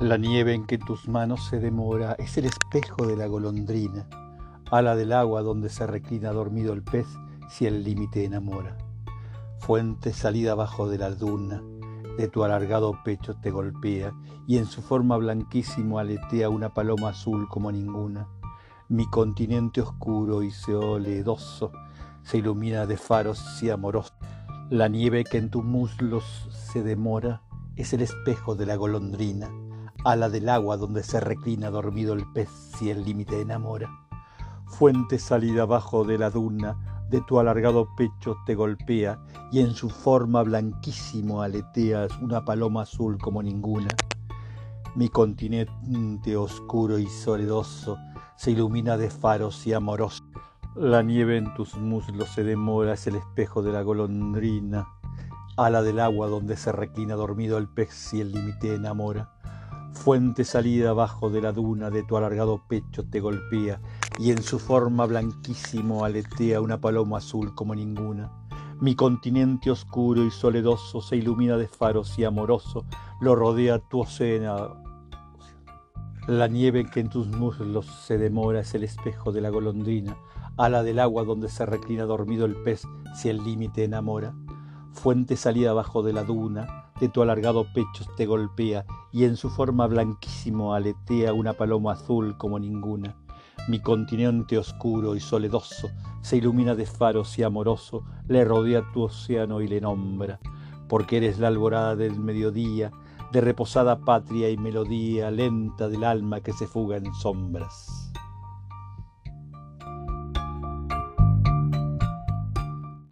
La nieve en que tus manos se demora es el espejo de la golondrina, ala del agua donde se reclina dormido el pez si el límite enamora. Fuente salida abajo de la duna, de tu alargado pecho te golpea y en su forma blanquísimo aletea una paloma azul como ninguna. Mi continente oscuro y seoledoso se ilumina de faros y amorosos. La nieve que en tus muslos se demora es el espejo de la golondrina ala del agua donde se reclina dormido el pez si el límite enamora. Fuente salida abajo de la duna, de tu alargado pecho te golpea y en su forma blanquísimo aleteas una paloma azul como ninguna. Mi continente oscuro y soledoso se ilumina de faros y amorosos. La nieve en tus muslos se demora, es el espejo de la golondrina, ala del agua donde se reclina dormido el pez si el límite enamora. Fuente salida abajo de la duna de tu alargado pecho te golpea y en su forma blanquísimo aletea una paloma azul como ninguna. Mi continente oscuro y soledoso se ilumina de faros y amoroso lo rodea tu océano. La nieve que en tus muslos se demora es el espejo de la golondrina, ala del agua donde se reclina dormido el pez si el límite enamora. Fuente salida abajo de la duna de tu alargado pecho te golpea y en su forma blanquísimo aletea una paloma azul como ninguna. Mi continente oscuro y soledoso se ilumina de faros y amoroso, le rodea tu océano y le nombra, porque eres la alborada del mediodía, de reposada patria y melodía lenta del alma que se fuga en sombras.